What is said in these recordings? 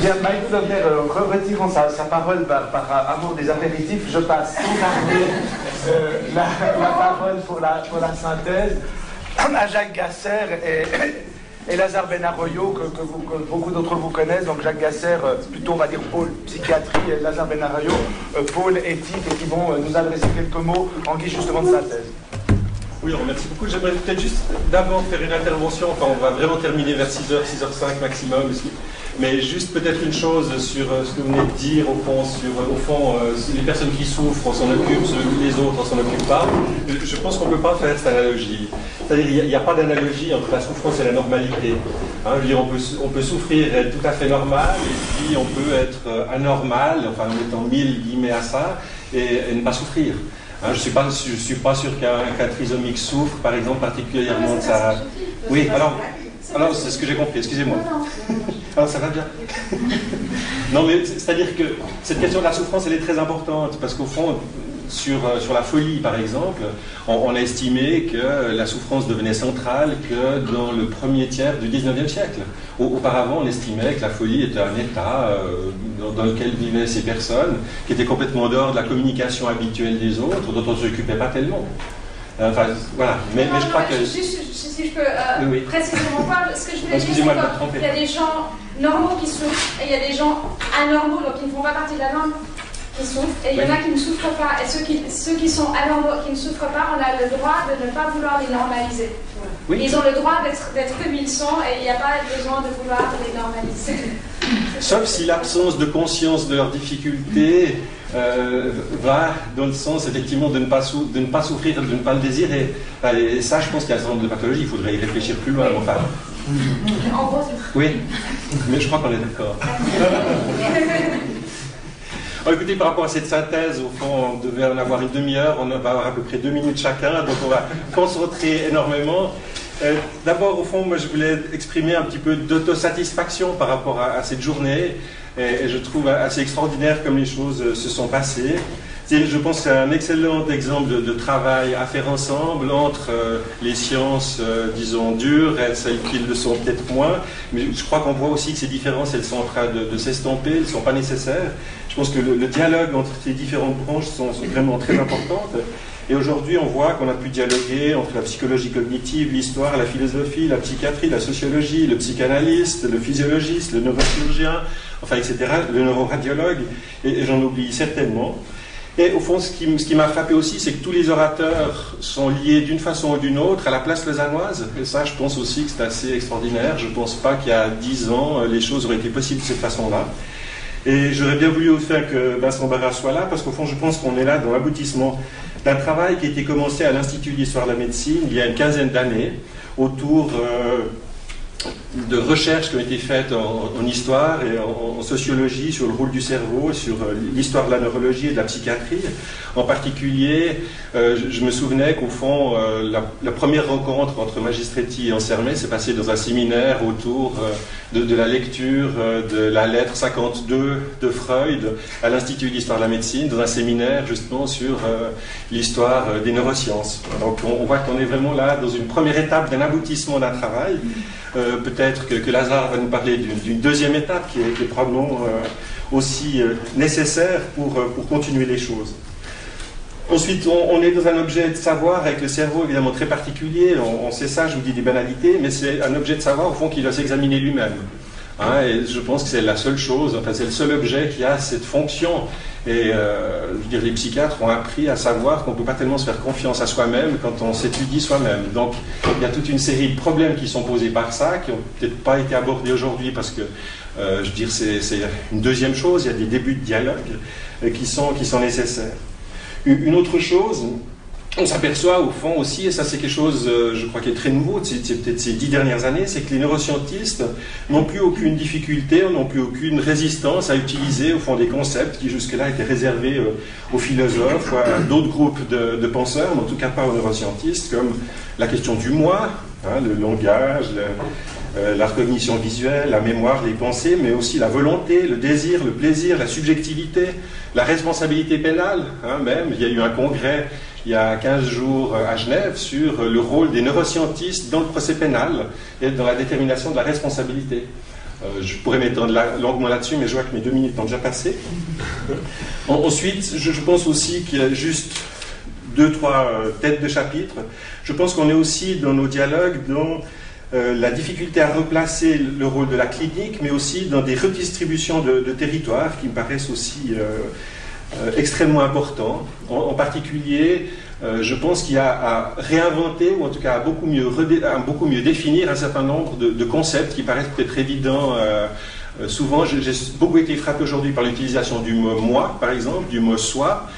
Bien, Mike Flovner, euh, retirant sa, parole par, amour des apéritifs, je passe euh, la, parole pour la, synthèse à Jacques Gasser et, Lazare Benarroyo, que, beaucoup d'entre vous connaissent. Donc Jacques Gasser, euh, plutôt on va dire pôle psychiatrie, Lazare Benarroyo, pôle éthique, et qui vont nous adresser quelques mots en guise justement de synthèse. Oui, merci beaucoup. J'aimerais peut-être juste d'abord faire une intervention, enfin on va vraiment terminer vers 6h, 6h05 maximum. Mais juste peut-être une chose sur euh, ce que vous venez de dire, au fond, sur euh, au fond, euh, les personnes qui souffrent, on s'en occupe, les autres, on s'en occupe pas. Je pense qu'on ne peut pas faire cette analogie. C'est-à-dire qu'il n'y a, pas d'analogie entre la souffrance et la normalité. Hein, je veux dire, on peut, on peut souffrir et être tout à fait normal, et puis on peut être anormal, enfin en mettant mille guillemets à ça, et, ne pas souffrir. Hein, je ne suis, pas, je suis pas sûr qu'un trisomique souffre, par exemple, particulièrement de sa... Oui, alors, alors c'est ce que j'ai compris, excusez-moi. Ça va bien. non mais c'est-à-dire que cette question de la souffrance, elle est très importante, parce qu'au fond, sur, euh, sur la folie par exemple, on, a estimé que la souffrance devenait centrale que dans le premier tiers du 19e siècle. auparavant, on estimait que la folie était un état euh, dans, lequel vivaient ces personnes, qui étaient complètement en dehors de la communication habituelle des autres, dont on ne s'occupait pas tellement. Enfin, voilà. Mais, mais je crois que si je peux euh, préciser mon point, ce que je voulais dire, c'est qu'il y a des gens normaux qui souffrent et il y a des gens anormaux, donc qui ne font pas partie de la norme, qui souffrent, et il y en a qui ne souffrent pas. Et ceux qui, ceux qui sont anormaux, qui ne souffrent pas, on a le droit de ne pas vouloir les normaliser. Ils ont le droit d'être comme ils sont et il n'y a pas besoin de vouloir les normaliser. Sauf si l'absence de conscience de leurs difficultés euh, va dans le sens effectivement de ne, pas de ne pas souffrir, de ne pas le désirer. Et ça, je pense qu'il y a un certain nombre de pathologies, il faudrait y réfléchir plus loin. Enfin. Oui, mais je crois qu'on est d'accord. écoutez, par rapport à cette synthèse, au fond, on devait en avoir une demi-heure, on va avoir à peu près deux minutes chacun, donc on va concentrer énormément. Euh, d'abord, au fond, moi, je voulais exprimer un petit peu d'autosatisfaction par rapport à, cette journée. Et, je trouve assez extraordinaire comme les choses euh, se sont passées. Je pense que c'est un excellent exemple de, travail à faire ensemble entre euh, les sciences, disons, dures et celles qui le sont peut-être moins. Mais je crois qu'on voit aussi que ces différences, elles sont en train de, s'estomper, elles ne sont pas nécessaires. Je pense que le, dialogue entre ces différentes branches sont, sont vraiment très importantes. Et aujourd'hui, on voit qu'on a pu dialoguer entre la psychologie cognitive, l'histoire, la philosophie, la psychiatrie, la sociologie, le psychanalyste, le physiologiste, le neurochirurgien, enfin, etc., le neuroradiologue, et, j'en oublie certainement. Et au fond, ce qui, m'a frappé aussi, c'est que tous les orateurs sont liés d'une façon ou d'une autre à la place lausannoise. Et ça, je pense aussi que c'est assez extraordinaire. Je ne pense pas qu'il y a dix ans, les choses auraient été possibles de cette façon-là. Et j'aurais bien voulu aussi que Vincent Barra soit là, parce qu'au fond, je pense qu'on est là dans l'aboutissement d'un travail qui a été commencé à l'Institut d'histoire de la médecine il y a une quinzaine d'années autour euh, de recherches qui ont été faites en, histoire et en, sociologie sur le rôle du cerveau, sur euh, l'histoire de la neurologie et de la psychiatrie. En particulier, euh, je, me souvenais qu'au fond, euh, la, première rencontre entre Magistretti et Ansermet s'est passée dans un séminaire autour de, la lecture de la lettre 52 de Freud à l'Institut d'histoire de la médecine, dans un séminaire justement sur l'histoire des neurosciences. Donc on, on voit qu'on est vraiment là dans une première étape d'un aboutissement d'un travail. Euh, peut-être que, Lazare va nous parler d'une deuxième étape qui est, probablement euh, aussi euh, nécessaire pour, continuer les choses. Ensuite, on, est dans un objet de savoir avec le cerveau évidemment très particulier. On, sait ça, je vous dis des banalités, mais c'est un objet de savoir au fond qui doit s'examiner lui-même. Hein, et je pense que c'est la seule chose, enfin c'est le seul objet qui a cette fonction. Et euh, je veux dire, les psychiatres ont appris à savoir qu'on ne peut pas tellement se faire confiance à soi-même quand on s'étudie soi-même. Donc il y a toute une série de problèmes qui sont posés par ça, qui n'ont peut-être pas été abordés aujourd'hui parce que, euh, je veux dire, c'est une deuxième chose, il y a des débuts de dialogue euh, qui, sont, qui sont nécessaires. Une autre chose, on s'aperçoit au fond aussi, et ça c'est quelque chose, euh, je crois, qui est très nouveau, peut-être ces dix dernières années, c'est que les neuroscientistes n'ont plus aucune difficulté, n'ont plus aucune résistance à utiliser au fond des concepts qui jusque-là étaient réservés euh, aux philosophes ou à d'autres groupes de, penseurs, mais en tout cas pas aux neuroscientistes, comme la question du moi, hein, le langage, euh, la recognition visuelle, la mémoire, les pensées, mais aussi la volonté, le désir, le plaisir, la subjectivité, la responsabilité pénale, hein, même. Il y a eu un congrès il y a 15 jours à Genève sur le rôle des neuroscientistes dans le procès pénal et dans la détermination de la responsabilité. je pourrais m'étendre longuement là-dessus, mais je vois que mes deux minutes ont déjà passé. Ensuite, je, pense aussi qu'il y a juste deux, trois têtes de chapitre. Je pense qu'on est aussi dans nos dialogues dans la difficulté à replacer le rôle de la clinique, mais aussi dans des redistributions de, territoires qui me paraissent aussi euh, extrêmement important. En, particulier, euh, je pense qu'il y a à réinventer, ou en tout cas à beaucoup mieux, beaucoup mieux définir un certain nombre de, concepts qui paraissent peut-être évidents. Euh, souvent, j'ai beaucoup été frappé aujourd'hui par l'utilisation du mot moi, par exemple, du mot soi.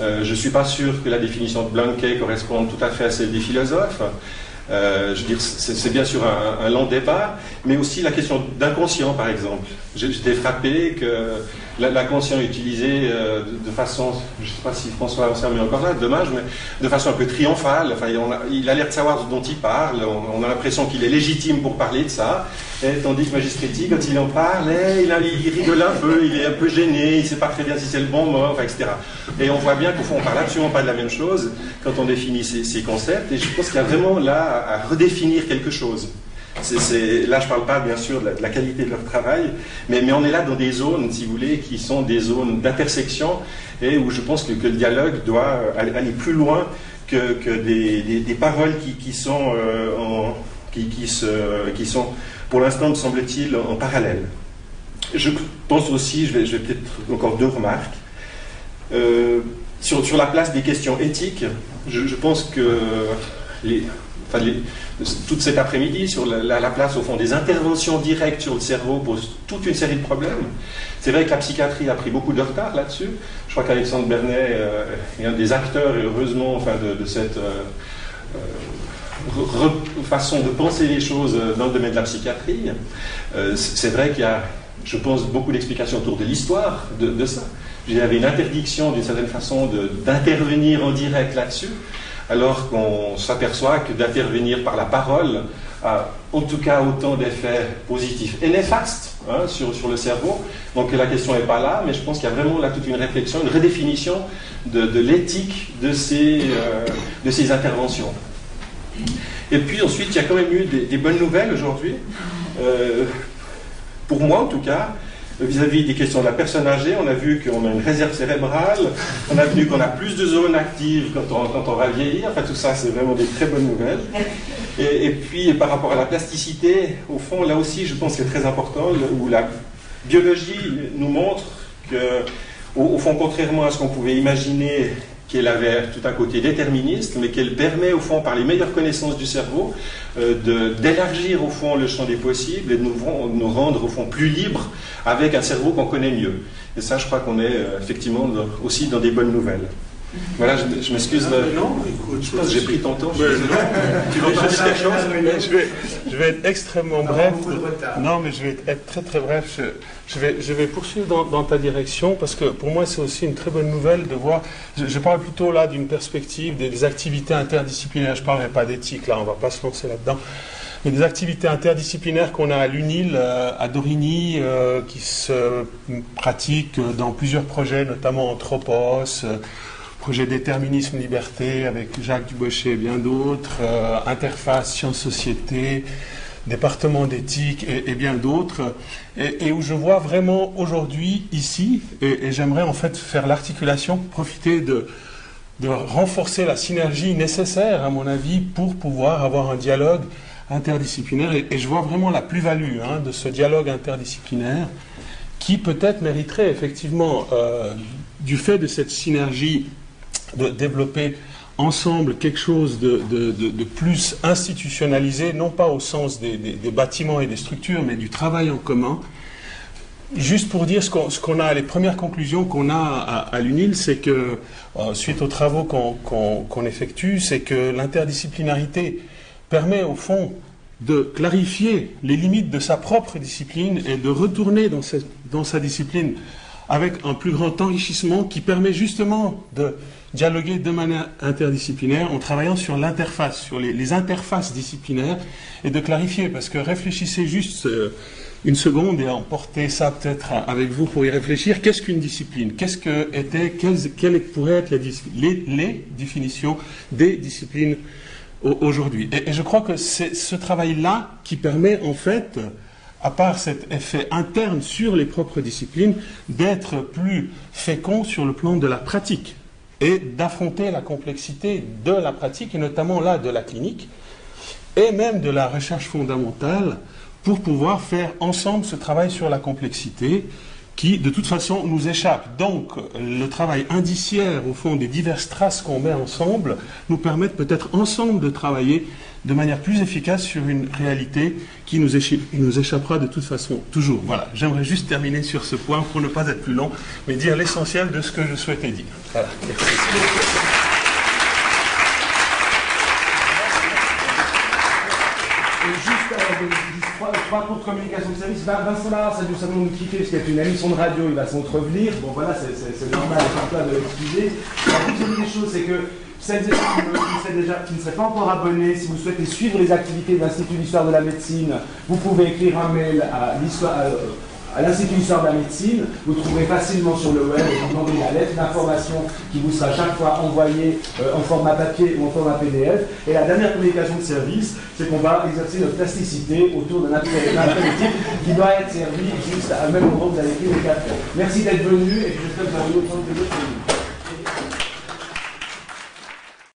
je ne suis pas sûr que la définition de Blanquet corresponde tout à fait à celle des philosophes. Dire, c'est bien sûr un, un, long débat, mais aussi la question d'inconscient, par exemple. J'étais frappé que l'inconscient utilisé euh, de, façon, je ne sais pas si François en met encore là, dommage, mais de façon un peu triomphale. Il a l'air de savoir dont il parle, on, a l'impression qu'il est légitime pour parler de ça, et, tandis que Magistretti, quand il en parle, eh, il, rigole un peu, il est un peu gêné, il ne sait pas très bien si c'est le bon mot, etc. Et on voit bien qu'au fond, on parle absolument pas de la même chose quand on définit ces, concepts, et je pense qu'il y a vraiment là à redéfinir quelque chose là, je ne parle pas bien sûr de la, qualité de leur travail, mais, on est là dans des zones, si vous voulez, qui sont des zones d'intersection et où je pense que, le dialogue doit aller, plus loin que, des, paroles qui, sont, euh, qui, sont, pour l'instant, me semble-t-il, en parallèle. Je pense aussi, je vais, peut-être encore deux remarques. Euh, sur, la place des questions éthiques, je, pense que les, toute cet après-midi sur la, place au fond des interventions directes sur le cerveau pose toute une série de problèmes. C'est vrai que la psychiatrie a pris beaucoup de retard là-dessus. Je crois qu'Alexandre Bernet euh, est un des acteurs, et heureusement, enfin, de, cette euh, façon de penser les choses dans le domaine de la psychiatrie. c'est vrai qu'il y a, je pense, beaucoup d'explications autour de l'histoire de, ça. Il y avait une interdiction, d'une certaine façon, d'intervenir en direct là-dessus alors qu'on s'aperçoit que d'intervenir par la parole a en tout cas autant d'effets positifs et néfastes hein, sur, le cerveau. Donc la question n'est pas là, mais je pense qu'il y a vraiment là toute une réflexion, une redéfinition de, l'éthique de, ces, euh, de ces interventions. Et puis ensuite, il y a quand même eu des, bonnes nouvelles aujourd'hui. Euh, pour moi en tout cas, vis-à-vis des questions de la personne âgée, on a vu qu'on a une réserve cérébrale, on a vu qu'on a plus de zones actives quand on, quand on va vieillir, enfin tout ça c'est vraiment des très bonnes nouvelles. Et, puis par rapport à la plasticité, au fond là aussi je pense que c'est très important, où la biologie nous montre que, au fond contrairement à ce qu'on pouvait imaginer qu'elle avait tout un côté déterministe, mais qu'elle permet au fond, par les meilleures connaissances du cerveau, euh, d'élargir au fond le champ des possibles et de nous, nous, rendre au fond plus libres avec un cerveau qu'on connaît mieux. Et ça, je crois qu'on est euh, effectivement aussi dans des bonnes nouvelles. Voilà, je, m'excuse. Euh, non, écoute, je pense que j'ai pris ton temps. tu veux dire quelque chose je vais, je vais être extrêmement bref. Non, mais je vais être très très bref. Je, vais, je vais poursuivre dans, ta direction parce que pour moi c'est aussi une très bonne nouvelle de voir. Je, parle plutôt là d'une perspective des, activités interdisciplinaires. Je ne parlerai pas d'éthique là, on ne va pas se lancer là-dedans mais des activités interdisciplinaires qu'on a à l'UNIL, euh, à Dorigny, euh, qui se pratiquent dans plusieurs projets, notamment Anthropos, projet Déterminisme Liberté avec Jacques Dubochet et bien d'autres, euh, Interface Sciences-Société, département d'éthique et, bien d'autres, et, où je vois vraiment aujourd'hui, ici, et, j'aimerais en fait faire l'articulation, profiter de, de renforcer la synergie nécessaire, à mon avis, pour pouvoir avoir un dialogue interdisciplinaire, et, je vois vraiment la plus-value hein, de ce dialogue interdisciplinaire, qui peut-être mériterait effectivement, euh, du fait de cette synergie de développer ensemble quelque chose de, plus institutionnalisé, non pas au sens des, bâtiments et des structures, mais du travail en commun. Juste pour dire ce qu'on a, les premières conclusions qu'on a à, l'UNIL, c'est que, euh, suite aux travaux qu'on effectue, c'est que l'interdisciplinarité permet au fond de clarifier les limites de sa propre discipline et de retourner dans, dans sa discipline avec un plus grand enrichissement qui permet justement de dialoguer de manière interdisciplinaire en travaillant sur l'interface, sur les, interfaces disciplinaires et de clarifier, parce que réfléchissez juste euh, une seconde et emportez ça peut-être avec vous pour y réfléchir. Qu'est-ce qu'une discipline? Qu'est-ce que étaient, quelles, pourraient être les, les, définitions des disciplines aujourd'hui? Et, je crois que c'est ce travail-là qui permet en fait à part cet effet interne sur les propres disciplines, d'être plus fécond sur le plan de la pratique et d'affronter la complexité de la pratique, et notamment là de la clinique, et même de la recherche fondamentale, pour pouvoir faire ensemble ce travail sur la complexité qui, de toute façon, nous échappe. Donc, le travail indiciaire, au fond, des diverses traces qu'on met ensemble, nous permettent peut-être ensemble de travailler de manière plus efficace sur une réalité qui nous, nous échappera de toute façon toujours. Voilà, j'aimerais juste terminer sur ce point pour ne pas être plus long, mais dire l'essentiel de ce que je souhaitais dire. Voilà. euh, trois, trois cours de communication de service. Vincent Lara, ça dû simplement nous quitter parce qu'il y a une émission de radio, il va s'entrevenir. Bon voilà, c'est normal, un peu de l'excuser. Deuxième des choses, c'est que celles et ceux qui, ne seraient pas encore abonnés, si vous souhaitez suivre les activités de l'Institut d'histoire de la médecine, vous pouvez écrire un mail à l'histoire. À, l'Institut d'histoire de la médecine, vous trouverez facilement sur le web vous demandez la lettre d'information qui vous sera chaque fois envoyée euh, en format papier ou en format PDF. Et la dernière communication de service, c'est qu'on va exercer notre plasticité autour d'un apéritif qui doit être servi juste à même moment où vous avez pris le café. Merci d'être venu et j'espère que vous avez eu autant de